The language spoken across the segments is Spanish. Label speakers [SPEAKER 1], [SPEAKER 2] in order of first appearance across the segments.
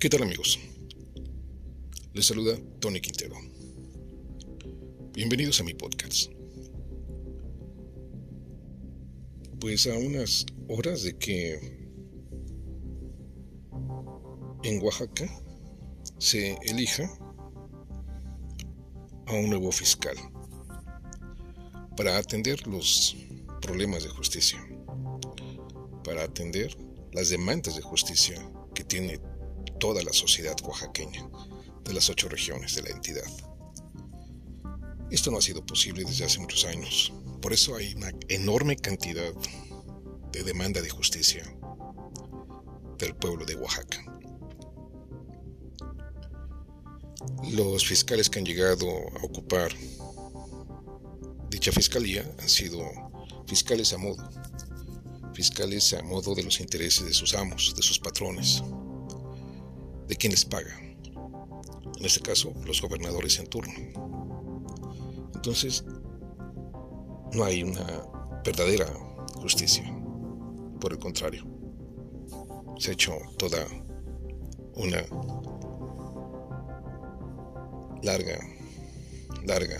[SPEAKER 1] ¿Qué tal amigos? Les saluda Tony Quintero. Bienvenidos a mi podcast. Pues a unas horas de que en Oaxaca se elija a un nuevo fiscal para atender los problemas de justicia, para atender las demandas de justicia que tiene toda la sociedad oaxaqueña de las ocho regiones de la entidad. Esto no ha sido posible desde hace muchos años, por eso hay una enorme cantidad de demanda de justicia del pueblo de Oaxaca. Los fiscales que han llegado a ocupar dicha fiscalía han sido fiscales a modo, fiscales a modo de los intereses de sus amos, de sus patrones, de quien les paga. En este caso, los gobernadores en turno. Entonces, no hay una verdadera justicia. Por el contrario, se ha hecho toda una larga, larga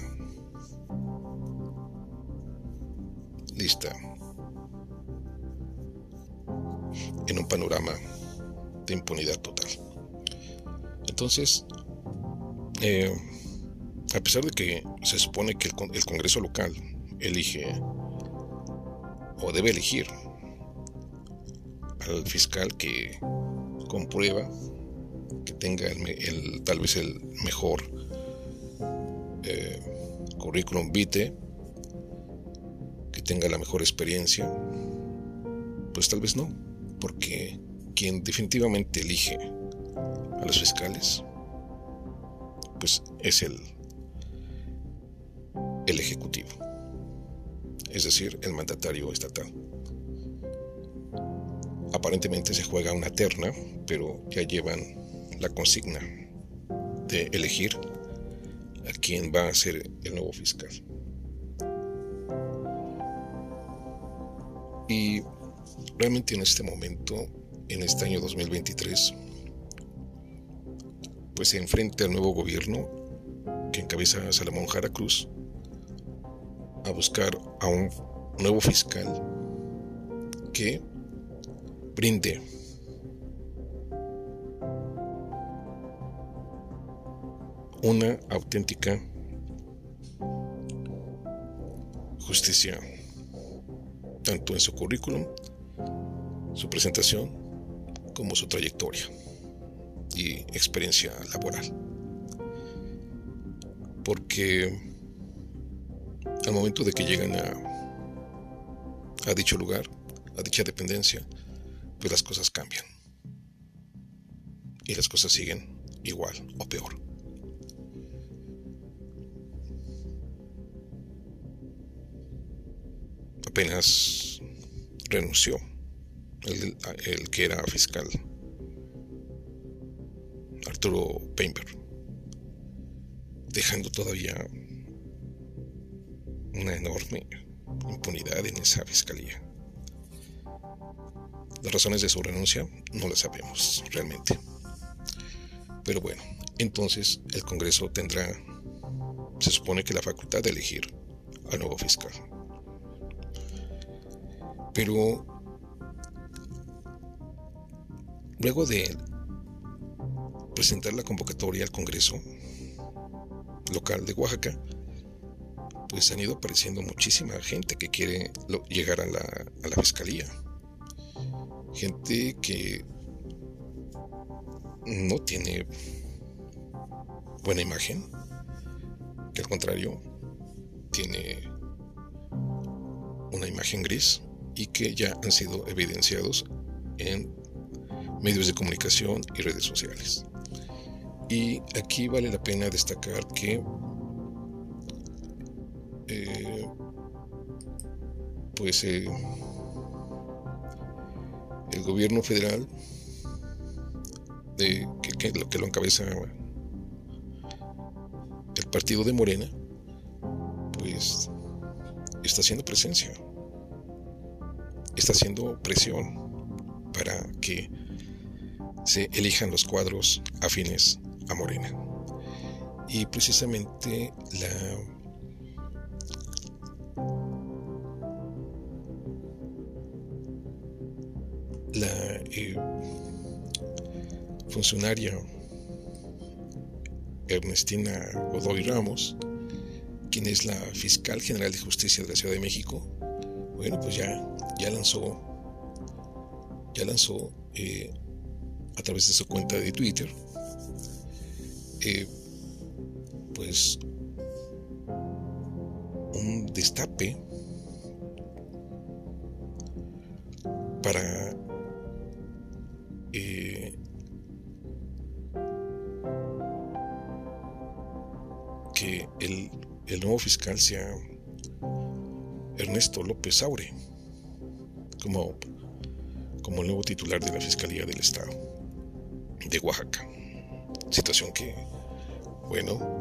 [SPEAKER 1] lista en un panorama de impunidad total. Entonces, eh, a pesar de que se supone que el, Congreso local elige o debe elegir al fiscal que comprueba que tenga el, tal vez el mejor eh, currículum vitae, que tenga la mejor experiencia, pues tal vez no, porque quien definitivamente elige los fiscales, pues es el, el Ejecutivo, es decir, el mandatario estatal. Aparentemente se juega una terna, pero ya llevan la consigna de elegir a quien va a ser el nuevo fiscal. Y realmente en este momento, en este año 2023, pues se enfrenta al nuevo gobierno que encabeza Salomón Jara Cruz a buscar a un nuevo fiscal que brinde una auténtica justicia, tanto en su currículum, su presentación, como su trayectoria experiencia laboral. Porque al momento de que llegan a, a dicho lugar, a dicha dependencia, pues las cosas cambian. Y las cosas siguen igual o peor. Apenas renunció el que era fiscal Arturo Painter, dejando todavía una enorme impunidad en esa fiscalía. Las razones de su renuncia no las sabemos realmente. Pero bueno, entonces el Congreso tendrá, se supone que la facultad de elegir al nuevo fiscal. Pero luego de presentar la convocatoria al Congreso local de Oaxaca, pues han ido apareciendo muchísima gente que quiere llegar a la, a la fiscalía. Gente que no tiene buena imagen, que al contrario tiene una imagen gris y que ya han sido evidenciados en medios de comunicación y redes sociales. Y aquí vale la pena destacar que eh, pues eh, el gobierno federal de, que, que lo encabeza el partido de Morena pues está haciendo presencia. Está haciendo presión para que se elijan los cuadros afines a Morena. Y precisamente la la eh, funcionaria Ernestina Godoy Ramos, quien es la fiscal general de justicia de la Ciudad de México, bueno, pues ya, ya lanzó, ya lanzó eh, a través de su cuenta de Twitter, eh, pues un destape para eh, que el, el, nuevo fiscal sea Ernesto López Aure como, como el nuevo titular de la Fiscalía del Estado de Oaxaca. Situación que, bueno,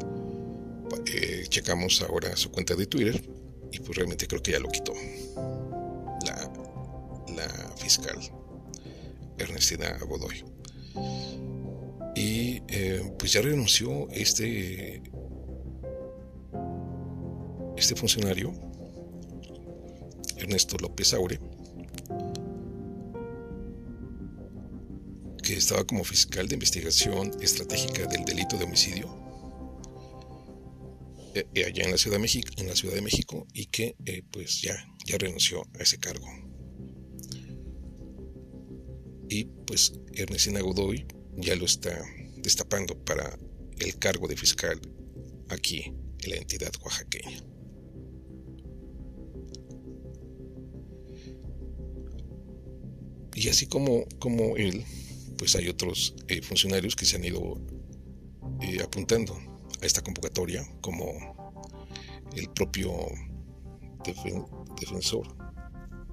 [SPEAKER 1] eh, checamos ahora su cuenta de Twitter y pues realmente creo que ya lo quitó la, la fiscal Ernestina Godoy. Y eh, pues ya renunció este, este funcionario, Ernesto López Aure, estaba como fiscal de investigación estratégica del delito de homicidio eh, eh, allá en la Ciudad de México, en la Ciudad de México y que pues ya, ya renunció a ese cargo y pues Ernestina Godoy ya lo está destapando para el cargo de fiscal aquí en la entidad oaxaqueña. Y así como, como él, pues hay otros eh, funcionarios que se han ido eh, apuntando a esta convocatoria, como el propio defensor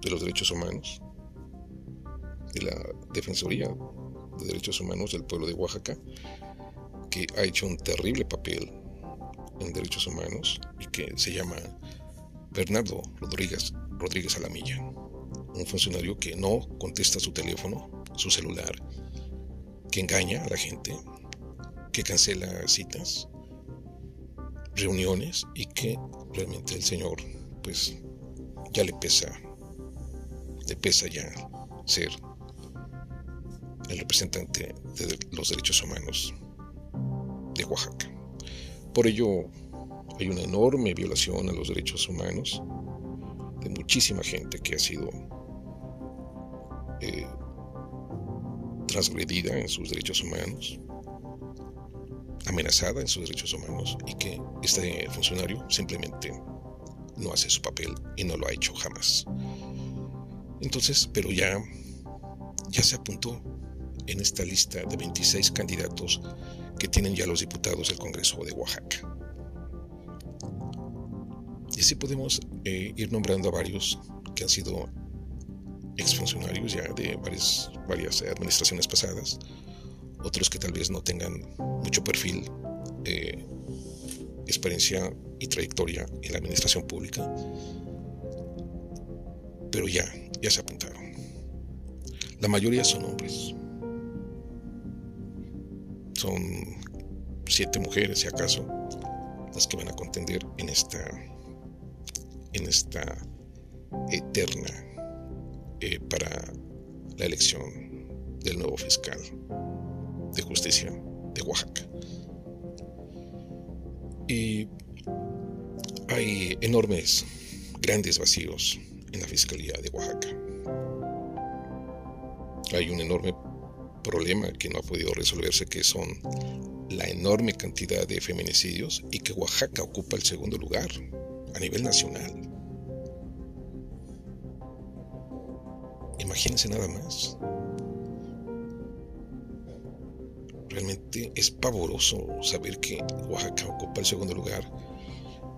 [SPEAKER 1] de los derechos humanos, de la Defensoría de Derechos Humanos del pueblo de Oaxaca, que ha hecho un terrible papel en derechos humanos y que se llama Bernardo Rodríguez, Rodríguez Alamilla, un funcionario que no contesta su teléfono, su celular, que engaña a la gente, que cancela citas, reuniones y que realmente el señor pues ya le pesa, le pesa ya ser el representante de los derechos humanos de Oaxaca. Por ello, hay una enorme violación a los derechos humanos de muchísima gente que ha sido eh, transgredida en sus derechos humanos, amenazada en sus derechos humanos y que este funcionario simplemente no hace su papel y no lo ha hecho jamás. Entonces, pero ya, ya se apuntó en esta lista de 26 candidatos que tienen ya los diputados del Congreso de Oaxaca. Y así podemos eh, ir nombrando a varios que han sido exfuncionarios ya de varias, varias administraciones pasadas, otros que tal vez no tengan mucho perfil, eh, experiencia y trayectoria en la administración pública, pero ya, ya se apuntaron. La mayoría son hombres. Son siete mujeres, si acaso, las que van a contender en esta, en esta eterna eh, para la elección del nuevo fiscal de justicia de Oaxaca. Y hay enormes, grandes vacíos en la Fiscalía de Oaxaca. Hay un enorme problema que no ha podido resolverse, que son la enorme cantidad de feminicidios y que Oaxaca ocupa el segundo lugar a nivel nacional. Imagínense nada más. Realmente es pavoroso saber que Oaxaca ocupa el segundo lugar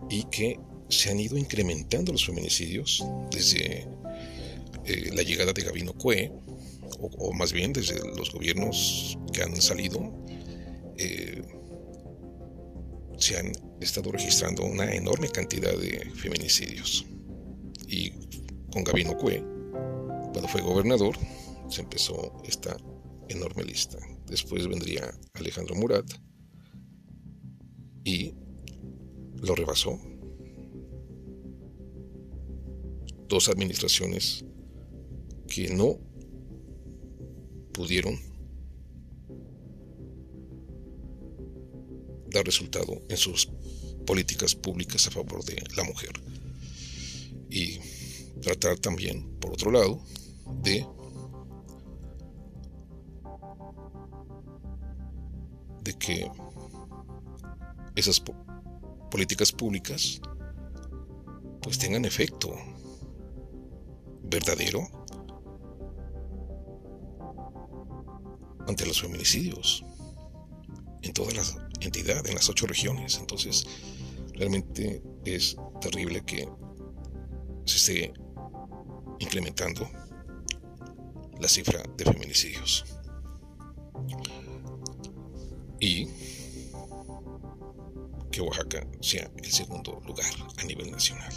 [SPEAKER 1] y que se han ido incrementando los feminicidios desde eh, la llegada de Gabino Cue o, más bien desde los gobiernos que han salido, eh, se han estado registrando una enorme cantidad de feminicidios. Y con Gabino Cue, cuando fue gobernador, se empezó esta enorme lista. Después vendría Alejandro Murat y lo rebasó. Dos administraciones que no pudieron dar resultado en sus políticas públicas a favor de la mujer. Y tratar también, por otro lado, de de que esas políticas públicas pues tengan efecto verdadero ante los feminicidios en toda la entidad, en las ocho regiones. Entonces, realmente es terrible que se esté incrementando la cifra de feminicidios. Y que Oaxaca sea el segundo lugar a nivel nacional.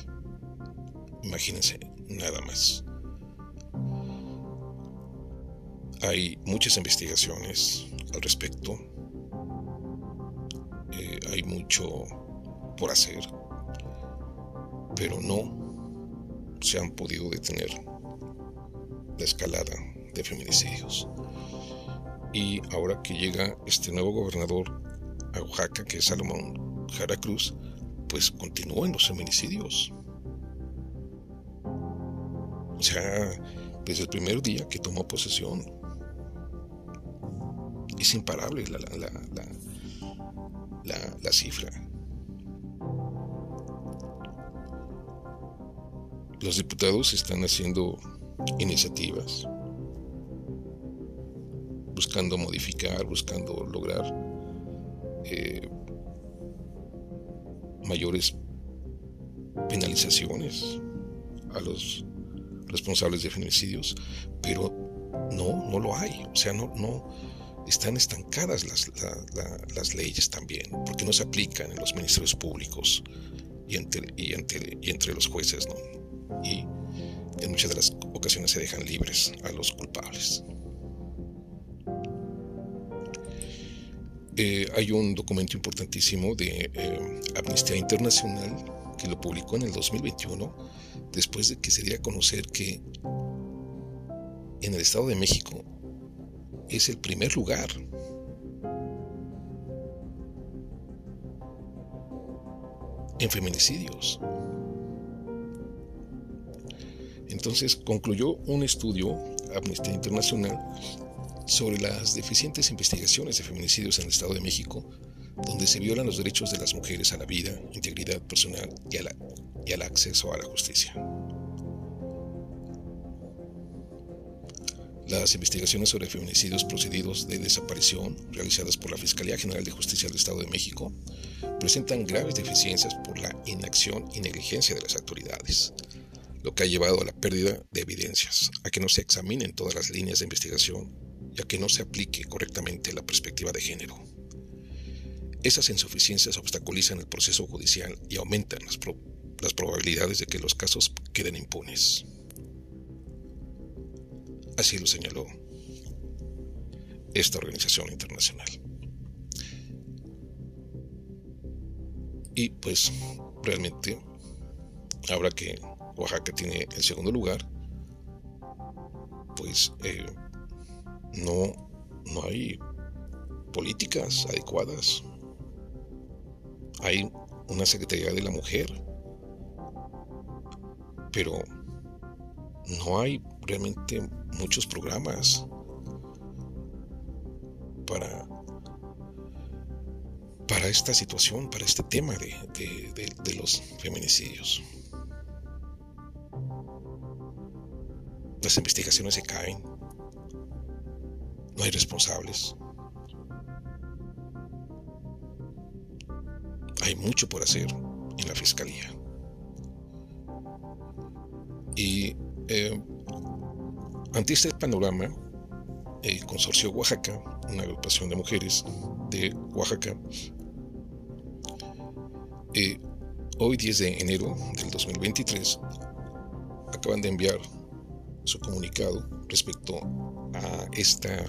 [SPEAKER 1] Imagínense, nada más. Hay muchas investigaciones al respecto. Eh, hay mucho por hacer. Pero no se han podido detener la escalada de feminicidios. Y ahora que llega este nuevo gobernador a Oaxaca, que es Salomón Jara Cruz, pues continúan los feminicidios. O sea, desde el primer día que tomó posesión, es imparable la, la, cifra. Los diputados están haciendo iniciativas, buscando modificar, buscando lograr eh, mayores penalizaciones a los responsables de feminicidios, pero no, no lo hay. O sea, no, no están estancadas las, las leyes también, porque no se aplican en los ministerios públicos y entre, y entre, y entre los jueces, ¿no? Y en muchas de las ocasiones se dejan libres a los culpables. Eh, hay un documento importantísimo de eh, Amnistía Internacional que lo publicó en el 2021, después de que se diera a conocer que en el Estado de México es el primer lugar en feminicidios. Entonces concluyó un estudio, Amnistía Internacional, sobre las deficientes investigaciones de feminicidios en el Estado de México, donde se violan los derechos de las mujeres a la vida, integridad personal y, al acceso a la justicia. Las investigaciones sobre feminicidios procedidos de desaparición realizadas por la Fiscalía General de Justicia del Estado de México presentan graves deficiencias por la inacción y negligencia de las autoridades, lo que ha llevado a la pérdida de evidencias, a que no se examinen todas las líneas de investigación que no se aplique correctamente la perspectiva de género. Esas insuficiencias obstaculizan el proceso judicial y aumentan las, las probabilidades de que los casos queden impunes. Así lo señaló esta organización internacional. Y pues realmente, ahora que Oaxaca tiene el segundo lugar, pues eh, no, no hay políticas adecuadas. Hay una Secretaría de la Mujer, pero no hay realmente muchos programas para, para esta situación, para este tema de, los feminicidios. Las investigaciones se caen, no hay responsables. Hay mucho por hacer en la fiscalía. Y eh, ante este panorama, el Consorcio Oaxaca, una agrupación de mujeres de Oaxaca, eh, hoy 10 de enero del 2023, acaban de enviar su comunicado respecto a esta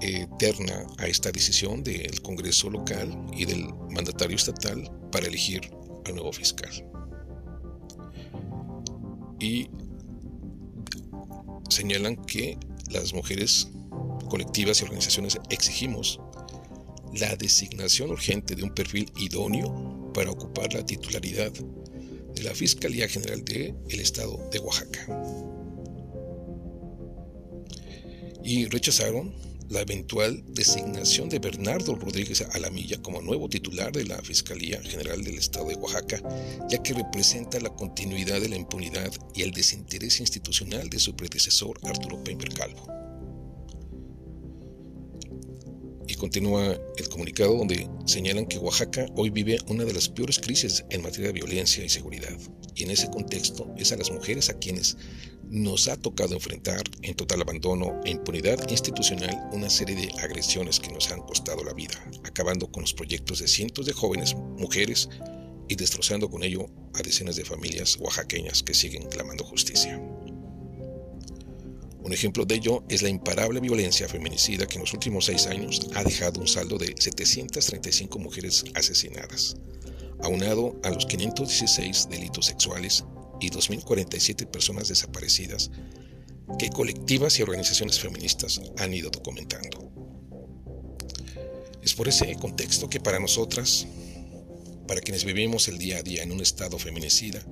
[SPEAKER 1] eterna a esta decisión del Congreso local y del mandatario estatal para elegir al nuevo fiscal. Y señalan que las mujeres colectivas y organizaciones exigimos la designación urgente de un perfil idóneo para ocupar la titularidad de la Fiscalía General del Estado de Oaxaca. Y rechazaron la eventual designación de Bernardo Rodríguez Alamilla como nuevo titular de la Fiscalía General del Estado de Oaxaca, ya que representa la continuidad de la impunidad y el desinterés institucional de su predecesor Arturo Pember Calvo. Y continúa el comunicado donde señalan que Oaxaca hoy vive una de las peores crisis en materia de violencia y seguridad. Y en ese contexto es a las mujeres a quienes nos ha tocado enfrentar en total abandono e impunidad institucional una serie de agresiones que nos han costado la vida, acabando con los proyectos de cientos de jóvenes mujeres y destrozando con ello a decenas de familias oaxaqueñas que siguen clamando justicia. Un ejemplo de ello es la imparable violencia feminicida que en los últimos seis años ha dejado un saldo de 735 mujeres asesinadas, aunado a los 516 delitos sexuales y 2.047 personas desaparecidas que colectivas y organizaciones feministas han ido documentando. Es por ese contexto que para nosotras, para quienes vivimos el día a día en un estado feminicida,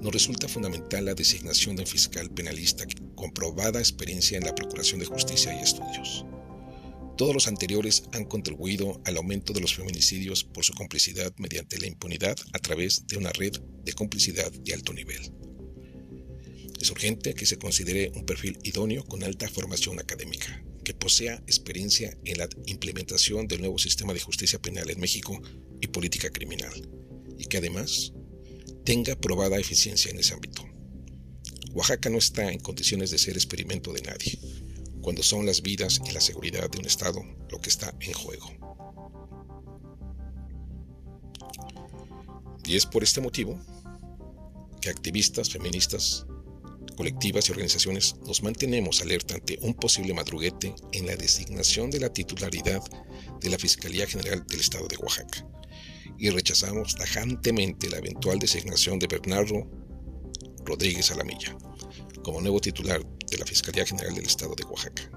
[SPEAKER 1] nos resulta fundamental la designación de un fiscal penalista con probada experiencia en la procuración de justicia y estudios. Todos los anteriores han contribuido al aumento de los feminicidios por su complicidad mediante la impunidad a través de una red de complicidad de alto nivel. Es urgente que se considere un perfil idóneo con alta formación académica, que posea experiencia en la implementación del nuevo sistema de justicia penal en México y política criminal, y que además tenga probada eficiencia en ese ámbito. Oaxaca no está en condiciones de ser experimento de nadie cuando son las vidas y la seguridad de un Estado lo que está en juego. Y es por este motivo que activistas, feministas, colectivas y organizaciones nos mantenemos alerta ante un posible madruguete en la designación de la titularidad de la Fiscalía General del Estado de Oaxaca y rechazamos tajantemente la eventual designación de Bernardo Rodríguez Alamilla como nuevo titular de la Fiscalía General del Estado de Oaxaca,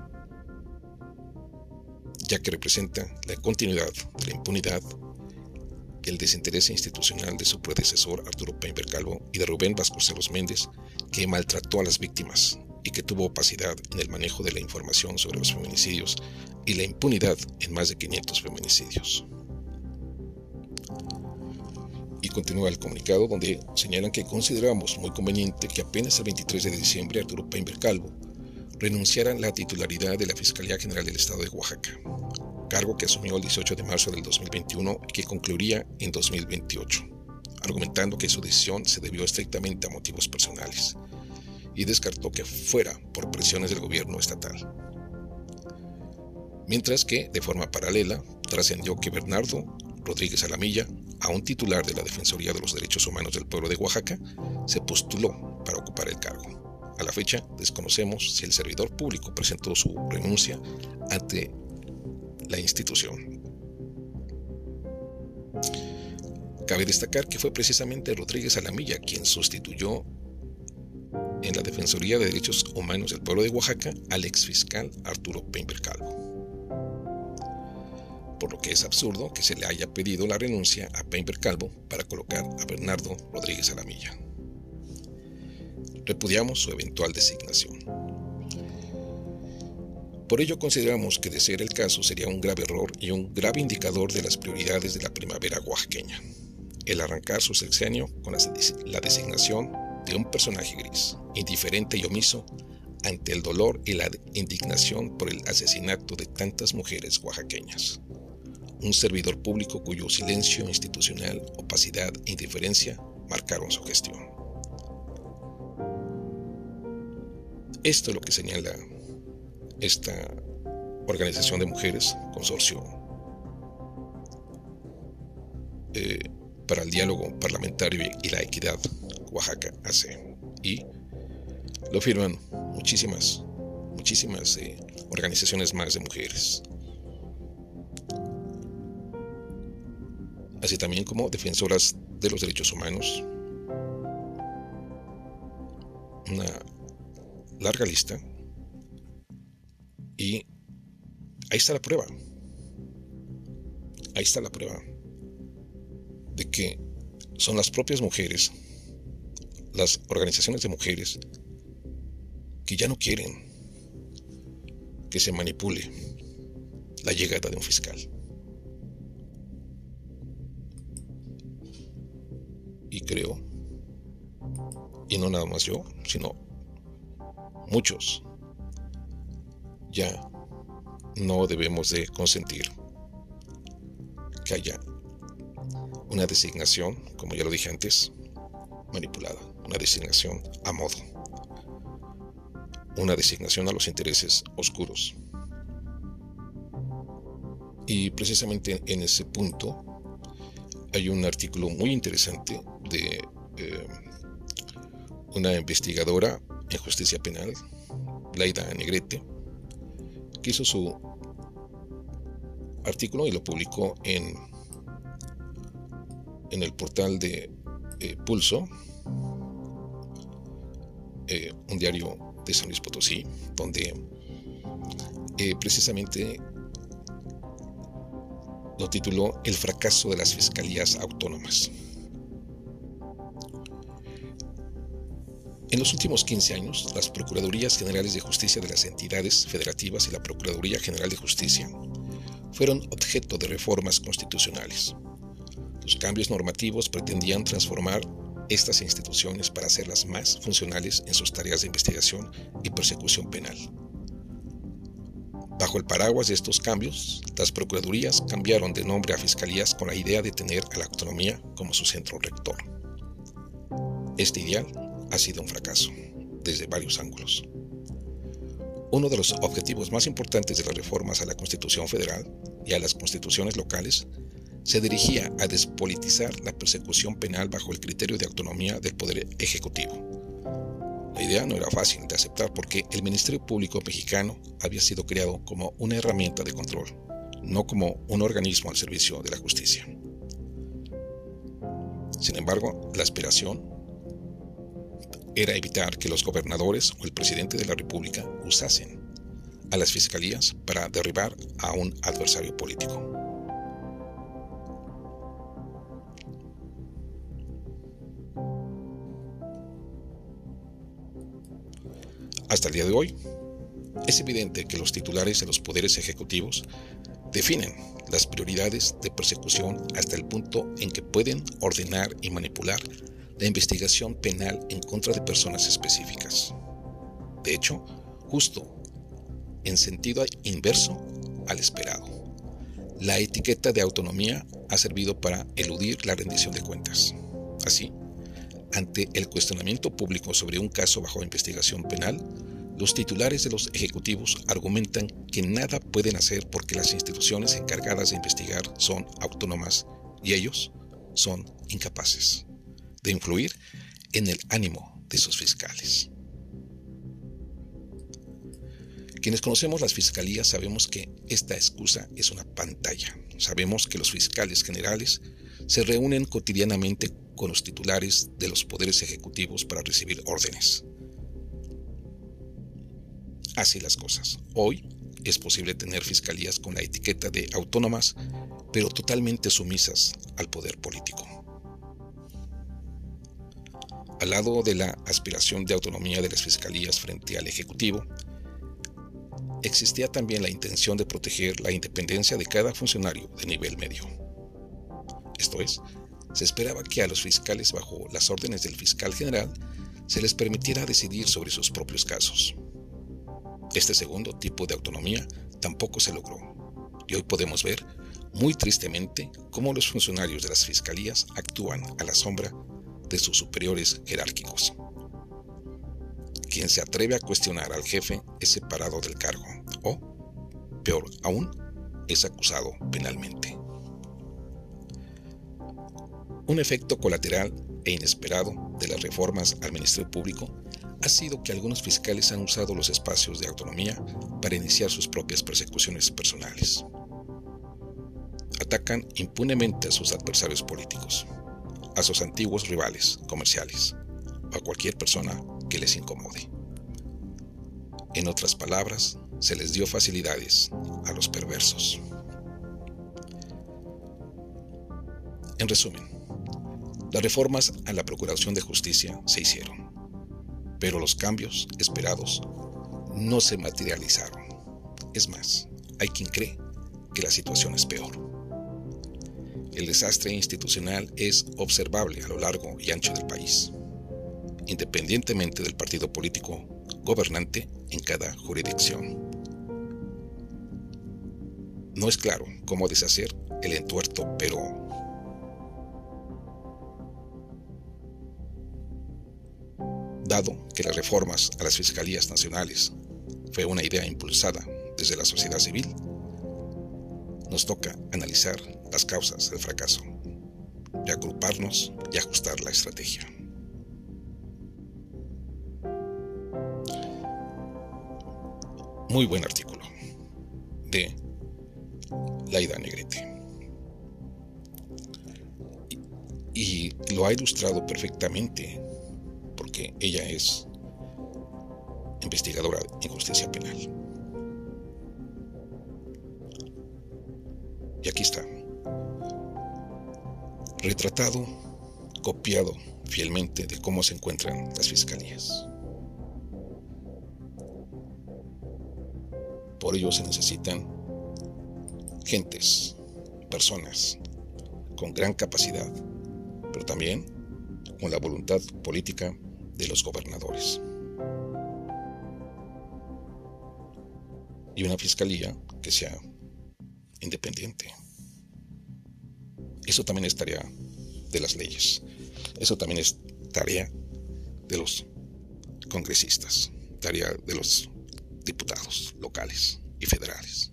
[SPEAKER 1] ya que representa la continuidad de la impunidad, el desinterés institucional de su predecesor Arturo Peinber Calvo y de Rubén Vasconcelos Méndez, que maltrató a las víctimas y que tuvo opacidad en el manejo de la información sobre los feminicidios y la impunidad en más de 500 feminicidios. Continúa el comunicado donde señalan que consideramos muy conveniente que apenas el 23 de diciembre Arturo Peinber Calvo renunciara a la titularidad de la Fiscalía General del Estado de Oaxaca, cargo que asumió el 18 de marzo del 2021 y que concluiría en 2028, argumentando que su decisión se debió estrictamente a motivos personales y descartó que fuera por presiones del gobierno estatal. Mientras que, de forma paralela, trascendió que Bernardo Rodríguez Alamilla, a un titular de la Defensoría de los Derechos Humanos del Pueblo de Oaxaca, se postuló para ocupar el cargo. A la fecha, desconocemos si el servidor público presentó su renuncia ante la institución. Cabe destacar que fue precisamente Rodríguez Alamilla quien sustituyó en la Defensoría de Derechos Humanos del Pueblo de Oaxaca al exfiscal Arturo Peinber Calvo por lo que es absurdo que se le haya pedido la renuncia a Peinber Calvo para colocar a Bernardo Rodríguez Alamilla. Repudiamos su eventual designación. Por ello consideramos que de ser el caso sería un grave error y un grave indicador de las prioridades de la primavera oaxaqueña, el arrancar su sexenio con la designación de un personaje gris, indiferente y omiso ante el dolor y la indignación por el asesinato de tantas mujeres oaxaqueñas un servidor público cuyo silencio institucional, opacidad e indiferencia marcaron su gestión. Esto es lo que señala esta organización de mujeres, consorcio eh, para el diálogo parlamentario y la equidad, Oaxaca AC. Y lo firman muchísimas, muchísimas eh, organizaciones más de mujeres. Así también como defensoras de los derechos humanos. Una larga lista. Y ahí está la prueba. Ahí está la prueba de que son las propias mujeres, las organizaciones de mujeres, que ya no quieren que se manipule la llegada de un fiscal. Creo, y no nada más yo, sino muchos, ya no debemos de consentir que haya una designación, como ya lo dije antes, manipulada, una designación a modo una designación a los intereses oscuros. Y precisamente en ese punto hay un artículo muy interesante de eh, una investigadora en justicia penal, Laida Negrete, que hizo su artículo y lo publicó en, en el portal de eh, Pulso, eh, un diario de San Luis Potosí, donde precisamente lo tituló El fracaso de las fiscalías autónomas. En los últimos 15 años, las Procuradurías Generales de Justicia de las entidades federativas y la Procuraduría General de Justicia fueron objeto de reformas constitucionales. Los cambios normativos pretendían transformar estas instituciones para hacerlas más funcionales en sus tareas de investigación y persecución penal. Bajo el paraguas de estos cambios, las Procuradurías cambiaron de nombre a Fiscalías con la idea de tener a la autonomía como su centro rector. Este ideal ha sido un fracaso, desde varios ángulos. Uno de los objetivos más importantes de las reformas a la Constitución Federal y a las constituciones locales se dirigía a despolitizar la persecución penal bajo el criterio de autonomía del Poder Ejecutivo. La idea no era fácil de aceptar porque el Ministerio Público mexicano había sido creado como una herramienta de control, no como un organismo al servicio de la justicia. Sin embargo, la aspiración era evitar que los gobernadores o el presidente de la República usasen a las fiscalías para derribar a un adversario político. Hasta el día de hoy, es evidente que los titulares de los poderes ejecutivos definen las prioridades de persecución hasta el punto en que pueden ordenar y manipular la investigación penal en contra de personas específicas. De hecho, justo en sentido inverso al esperado. La etiqueta de autonomía ha servido para eludir la rendición de cuentas. Así, ante el cuestionamiento público sobre un caso bajo investigación penal, los titulares de los ejecutivos argumentan que nada pueden hacer porque las instituciones encargadas de investigar son autónomas y ellos son incapaces de influir en el ánimo de sus fiscales. Quienes conocemos las fiscalías sabemos que esta excusa es una pantalla. Sabemos que los fiscales generales se reúnen cotidianamente con los titulares de los poderes ejecutivos para recibir órdenes. Así las cosas. Hoy es posible tener fiscalías con la etiqueta de autónomas, pero totalmente sumisas al poder político. Al lado de la aspiración de autonomía de las fiscalías frente al Ejecutivo, existía también la intención de proteger la independencia de cada funcionario de nivel medio. Esto es, se esperaba que a los fiscales bajo las órdenes del fiscal general se les permitiera decidir sobre sus propios casos. Este segundo tipo de autonomía tampoco se logró, y hoy podemos ver, muy tristemente, cómo los funcionarios de las fiscalías actúan a la sombra de sus superiores jerárquicos. Quien se atreve a cuestionar al jefe es separado del cargo, o, peor aún, es acusado penalmente. Un efecto colateral e inesperado de las reformas al Ministerio Público ha sido que algunos fiscales han usado los espacios de autonomía para iniciar sus propias persecuciones personales. Atacan impunemente a sus adversarios políticos, a sus antiguos rivales comerciales o a cualquier persona que les incomode. En otras palabras, se les dio facilidades a los perversos. En resumen, las reformas a la Procuración de Justicia se hicieron, pero los cambios esperados no se materializaron. Es más, hay quien cree que la situación es peor. El desastre institucional es observable a lo largo y ancho del país, independientemente del partido político gobernante en cada jurisdicción. No es claro cómo deshacer el entuerto, pero dado que las reformas a las fiscalías nacionales fue una idea impulsada desde la sociedad civil, nos toca analizar las causas del fracaso y agruparnos y ajustar la estrategia. Muy buen artículo de Laida Negrete. Y, lo ha ilustrado perfectamente porque ella es investigadora en justicia penal. Retratado, copiado fielmente de cómo se encuentran las fiscalías. Por ello se necesitan gentes, personas con gran capacidad, pero también con la voluntad política de los gobernadores. Y una fiscalía que sea independiente. Eso también es tarea de las leyes. Eso también es tarea de los congresistas, tarea de los diputados locales y federales.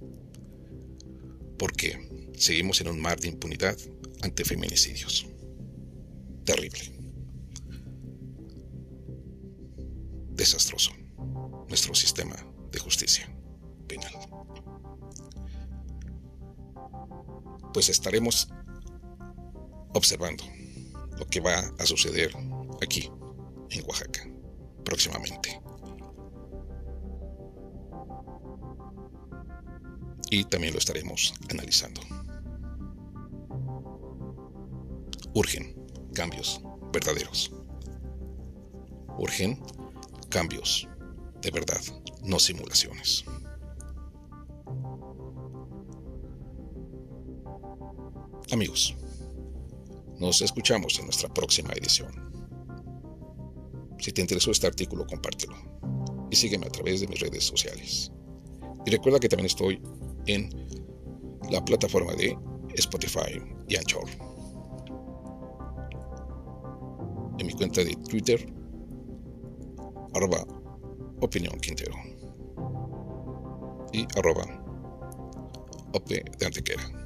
[SPEAKER 1] Porque seguimos en un mar de impunidad ante feminicidios. Terrible. Desastroso. Nuestro sistema de justicia penal. Pues estaremos observando lo que va a suceder aquí, en Oaxaca, próximamente. y también lo estaremos analizando. Urgen cambios verdaderos. Urgen cambios de verdad, no simulaciones. Amigos, nos escuchamos en nuestra próxima edición. Si te interesó este artículo, compártelo y sígueme a través de mis redes sociales. Y recuerda que también estoy en la plataforma de Spotify y Anchor. En mi cuenta de Twitter, arroba opinión Quintero y arroba op de Antequera.